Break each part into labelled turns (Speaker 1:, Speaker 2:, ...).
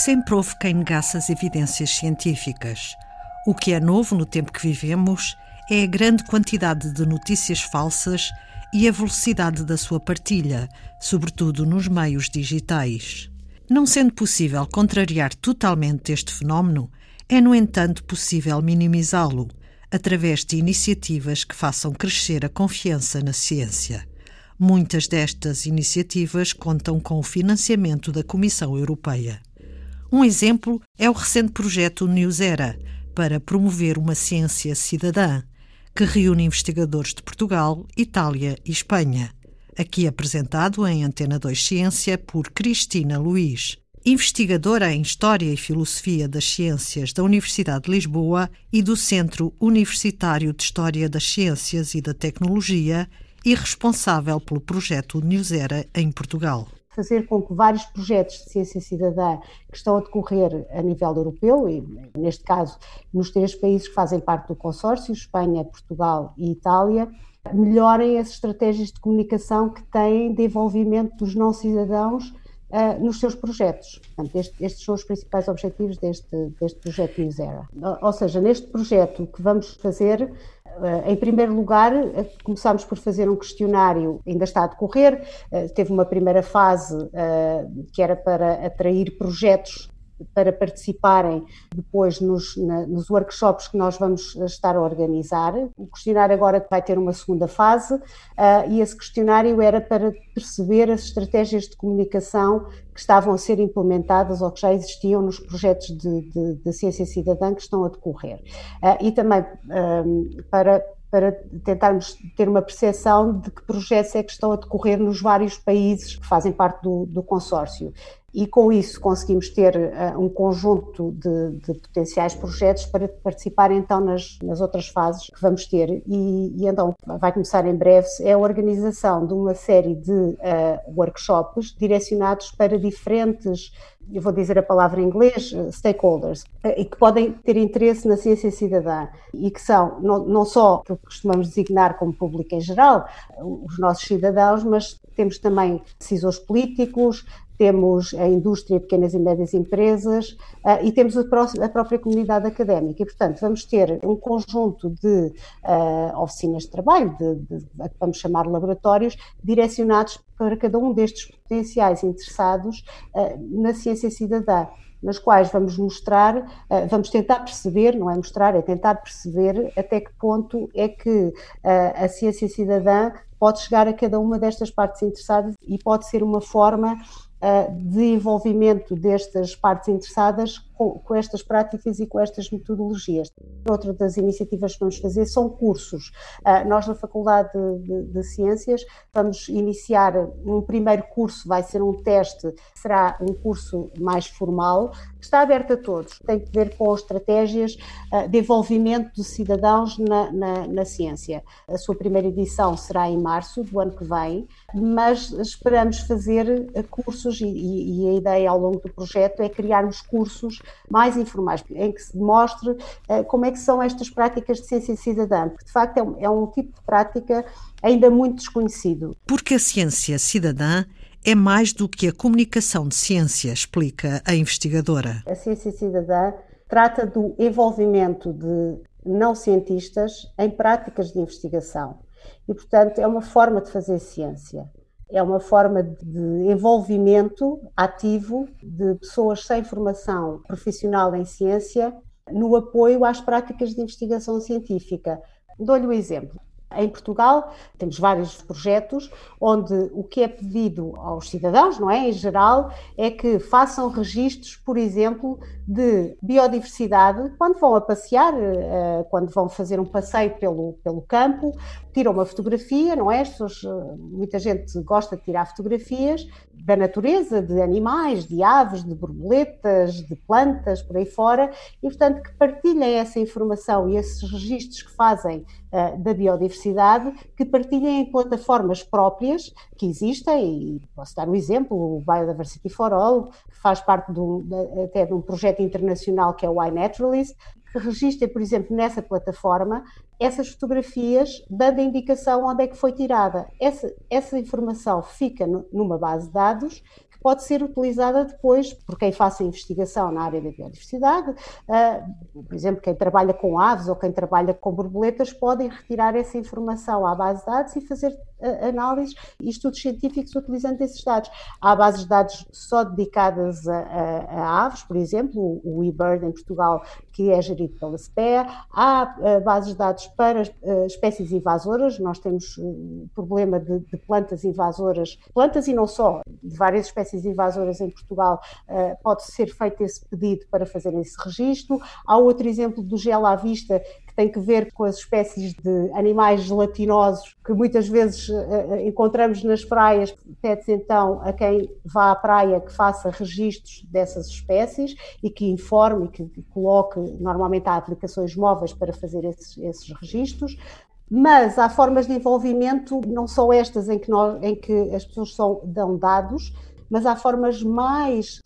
Speaker 1: Sempre houve quem negasse as evidências científicas. O que é novo no tempo que vivemos é a grande quantidade de notícias falsas e a velocidade da sua partilha, sobretudo nos meios digitais. Não sendo possível contrariar totalmente este fenómeno, é, no entanto, possível minimizá-lo através de iniciativas que façam crescer a confiança na ciência. Muitas destas iniciativas contam com o financiamento da Comissão Europeia. Um exemplo é o recente projeto Newsera para promover uma ciência cidadã, que reúne investigadores de Portugal, Itália e Espanha. Aqui apresentado em Antena 2 Ciência por Cristina Luiz, investigadora em História e Filosofia das Ciências da Universidade de Lisboa e do Centro Universitário de História das Ciências e da Tecnologia e responsável pelo projeto Newsera em Portugal
Speaker 2: fazer com que vários projetos de ciência cidadã que estão a decorrer a nível europeu, e neste caso nos três países que fazem parte do consórcio, Espanha, Portugal e Itália, melhorem as estratégias de comunicação que têm de envolvimento dos não cidadãos uh, nos seus projetos. Portanto, este, estes são os principais objetivos deste, deste projeto Newsera. Ou seja, neste projeto que vamos fazer, em primeiro lugar, eh, começámos por fazer um questionário, ainda está a decorrer, eh, teve uma primeira fase eh, que era para atrair projetos para participarem depois nos, na, nos workshops que nós vamos estar a organizar. O questionário agora vai ter uma segunda fase uh, e esse questionário era para perceber as estratégias de comunicação que estavam a ser implementadas ou que já existiam nos projetos de, de, de ciência cidadã que estão a decorrer. Uh, e também uh, para para tentarmos ter uma percepção de que projetos é que estão a decorrer nos vários países que fazem parte do, do consórcio e com isso conseguimos ter uh, um conjunto de, de, potenciais projetos para participar então nas, nas outras fases que vamos ter. E, e, então vai começar em breve é a organização de uma série de uh, workshops direcionados para diferentes eu vou dizer a palavra em inglês, eh, stakeholders, e que podem ter interesse na ciência cidadã. E que são não, não só que costumamos designar como público em geral, os nossos cidadãos, mas temos também decisores políticos, temos a indústria, pequenas e médias empresas uh, e temos a, a, própria comunidade académica. E, portanto, vamos ter um conjunto de uh, oficinas de trabalho, de, de, de, vamos chamar laboratórios, direcionados para cada um destes potenciais interessados uh, na ciência cidadã nas quais vamos mostrar, vamos tentar perceber, não é mostrar, é tentar perceber até que ponto é que a ciência cidadã pode chegar a cada uma destas partes interessadas e pode ser uma forma de envolvimento destas partes interessadas com, com, estas práticas e com estas metodologias. Outra das iniciativas que vamos fazer são cursos. Uh, nós, na Faculdade de, de, de, Ciências, vamos iniciar um primeiro curso, vai ser um teste, será um curso mais formal, que está aberto a todos. Tem que ver com estratégias uh, de envolvimento de cidadãos na, na, na ciência. A sua primeira edição será em março do ano que vem, mas esperamos fazer cursos e, e, e a ideia ao longo do projeto é criarmos cursos mais informais, em que se demonstre uh, como é que são estas práticas de ciência cidadã, porque de facto é um, é um tipo de prática ainda muito desconhecido.
Speaker 1: Porque a ciência cidadã é mais do que a comunicação de ciência, explica a investigadora.
Speaker 2: A ciência cidadã trata do envolvimento de não cientistas em práticas de investigação. E, portanto, é uma forma de fazer ciência é uma forma de envolvimento ativo de pessoas sem formação profissional em ciência no apoio às práticas de investigação científica. Dou-lhe um exemplo. Em Portugal temos vários projetos onde o que é pedido aos cidadãos, não é, em geral, é que façam registros, por exemplo, de biodiversidade quando vão a passear, eh, quando vão fazer um passeio pelo, pelo campo, tiram uma fotografia, não é? Pessoas, eh, muita gente gosta de tirar fotografias da natureza, de animais, de aves, de borboletas, de plantas, por aí fora, e portanto que partilhem essa informação e esses registros que fazem uh, da biodiversidade, que partilhem em plataformas próprias que existem, e posso dar um exemplo, o Biodiversity for All, que faz parte até de um projeto internacional que é o iNaturalist, que registra, por exemplo, nessa plataforma essas fotografias, dando a indicação onde é que foi tirada. Essa, essa informação fica no, numa base de dados pode ser utilizada depois por quem faça investigação na área da biodiversidade. Uh, por exemplo, quem trabalha com aves ou quem trabalha com borboletas podem retirar essa informação à base de dados e fazer análises e estudos científicos utilizando esses dados. Há bases de dados só dedicadas a, a, a aves, por exemplo, o eBird em Portugal, que é gerido pela SPEA. Há uh, bases de dados para espécies invasoras, nós temos um problema de, de plantas invasoras, plantas e não só, de várias espécies invasoras em Portugal, pode ser feito esse pedido para fazer esse registro. Há outro exemplo do gel à vista tem que ver com as espécies de animais gelatinosos que muitas vezes uh, encontramos nas praias. Pede-se então a quem vá à praia que faça registros dessas espécies e que informe e que, que coloque, normalmente há aplicações móveis para fazer esses, esses registros. Mas há formas de envolvimento, não só estas em que, nós, em que as pessoas são, dão dados, mas há formas mais,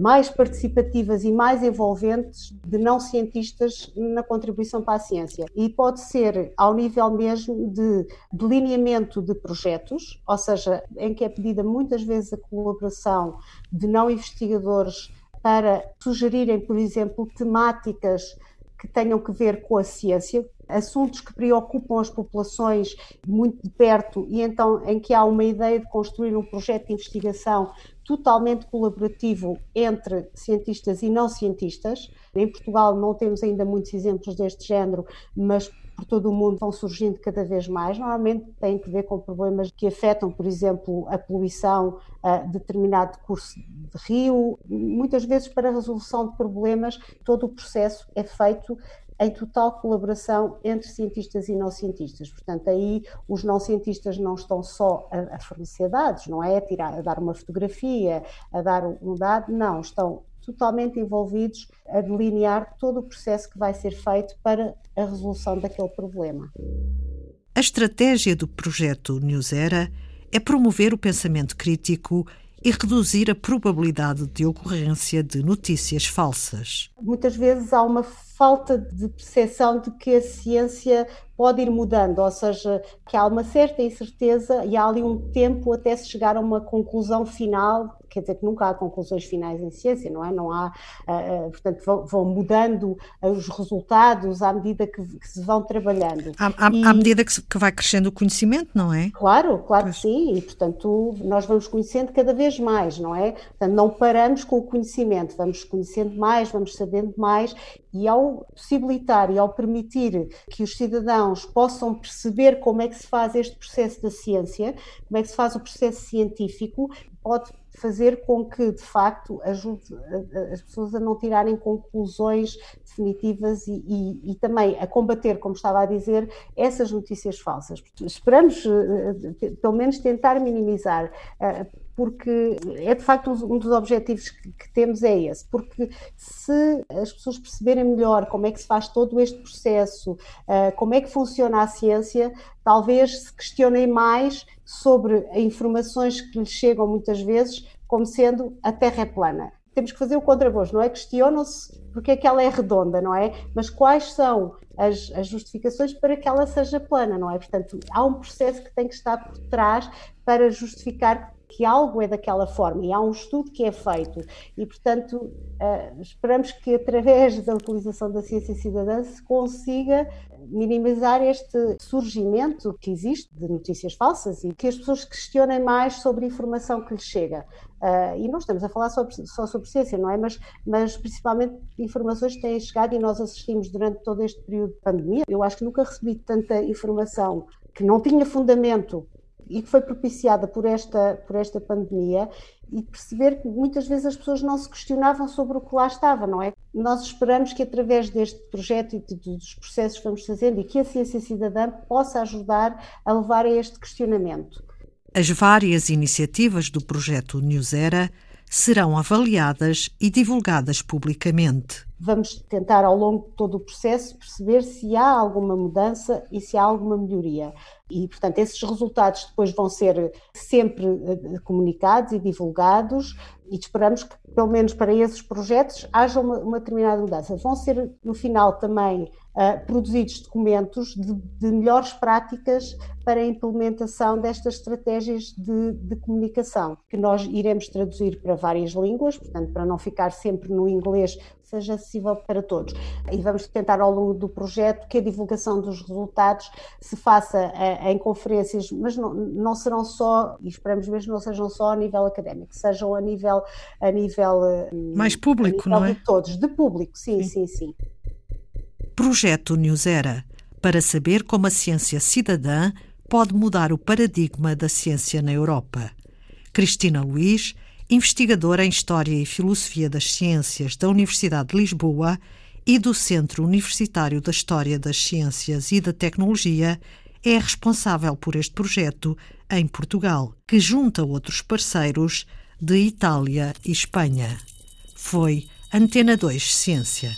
Speaker 2: mais participativas e mais envolventes de não cientistas na contribuição para a ciência. E pode ser ao nível mesmo de delineamento de projetos, ou seja, em que é pedida muitas vezes a colaboração de não investigadores para sugerirem, por exemplo, temáticas que tenham que ver com a ciência, assuntos que preocupam as populações muito de perto e então em que há uma ideia de construir um projeto de investigação totalmente colaborativo entre cientistas e não cientistas. Em Portugal não temos ainda muitos exemplos deste género, mas por todo o mundo vão surgindo cada vez mais. Normalmente têm que ver com problemas que afetam, por exemplo, a poluição a determinado curso de rio. Muitas vezes, para a resolução de problemas, todo o processo é feito em total colaboração entre cientistas e não cientistas. Portanto, aí os não cientistas não estão só a, a fornecer dados, não é a, tirar, a dar uma fotografia, a dar um dado, não, estão totalmente envolvidos a delinear todo o processo que vai ser feito para a resolução daquele problema.
Speaker 1: A estratégia do projeto Newsera é promover o pensamento crítico e reduzir a probabilidade de ocorrência de notícias falsas.
Speaker 2: Muitas vezes há uma falta de percepção de que a ciência pode ir mudando, ou seja, que há uma certa incerteza e há ali um tempo até se chegar a uma conclusão final quer dizer que nunca há conclusões finais em ciência, não é? Não há, uh, portanto, vão, vão, mudando os resultados à medida que, que se vão trabalhando.
Speaker 1: À, à, e, à medida que, se, que, vai crescendo o conhecimento, não é?
Speaker 2: Claro, claro pois. que sim, e portanto nós vamos conhecendo cada vez mais, não é? Portanto, não paramos com o conhecimento, vamos conhecendo mais, vamos sabendo mais, e ao possibilitar e ao permitir que os cidadãos possam perceber como é que se faz este processo da ciência, como é que se faz o processo científico, pode fazer com que, de facto, ajude as pessoas a não tirarem conclusões definitivas e, e, e, também a combater, como estava a dizer, essas notícias falsas. Esperamos, eh, pelo menos, tentar minimizar eh, porque é de facto um dos objetivos que, temos é esse, porque se as pessoas perceberem melhor como é que se faz todo este processo, uh, como é que funciona a ciência, talvez se questionem mais sobre informações que lhes chegam muitas vezes como sendo a Terra é plana. Temos que fazer o contragosto, não é? Questionam-se porque é que ela é redonda, não é? Mas quais são as, as, justificações para que ela seja plana, não é? Portanto, há um processo que tem que estar por trás para justificar que algo é daquela forma e há um estudo que é feito e, portanto, uh, esperamos que através da utilização da ciência cidadã se consiga minimizar este surgimento que existe de notícias falsas e que as pessoas questionem mais sobre a informação que lhes chega. Uh, e não estamos a falar sobre, só sobre ciência, não é? Mas, mas principalmente informações que têm chegado e nós assistimos durante todo este período de pandemia. Eu acho que nunca recebi tanta informação que não tinha fundamento e que foi propiciada por esta, por esta pandemia e perceber que muitas vezes as pessoas não se questionavam sobre o que lá estava, não é? Nós esperamos que através deste projeto e de, dos processos que vamos fazendo e que a ciência cidadã possa ajudar a levar a este questionamento.
Speaker 1: As várias iniciativas do projeto Newsera serão avaliadas e divulgadas publicamente.
Speaker 2: Vamos tentar, ao longo de todo o processo, perceber se há alguma mudança e se há alguma melhoria. E, portanto, esses resultados depois vão ser sempre eh, comunicados e divulgados, e esperamos que, pelo menos para esses projetos, haja uma, uma determinada mudança. Vão ser, no final, também uh, produzidos documentos de, de, melhores práticas para a implementação destas estratégias de, de, comunicação, que nós iremos traduzir para várias línguas, portanto, para não ficar sempre no inglês, seja acessível para todos. E vamos tentar, ao longo do projeto, que a divulgação dos resultados se faça uh, em conferências, mas não, não serão só, e esperamos mesmo não sejam só a nível académico, sejam a nível. A nível
Speaker 1: uh, Mais público,
Speaker 2: nível
Speaker 1: não
Speaker 2: é? De todos, de público, sim, sim, sim. sim.
Speaker 1: Projeto Newsera para saber como a ciência cidadã pode mudar o paradigma da ciência na Europa. Cristina Luiz, investigadora em História e Filosofia das Ciências da Universidade de Lisboa e do Centro Universitário da História das Ciências e da Tecnologia, é responsável por este projeto em Portugal, que junta outros parceiros de Itália e Espanha. Foi Antena 2 Ciência.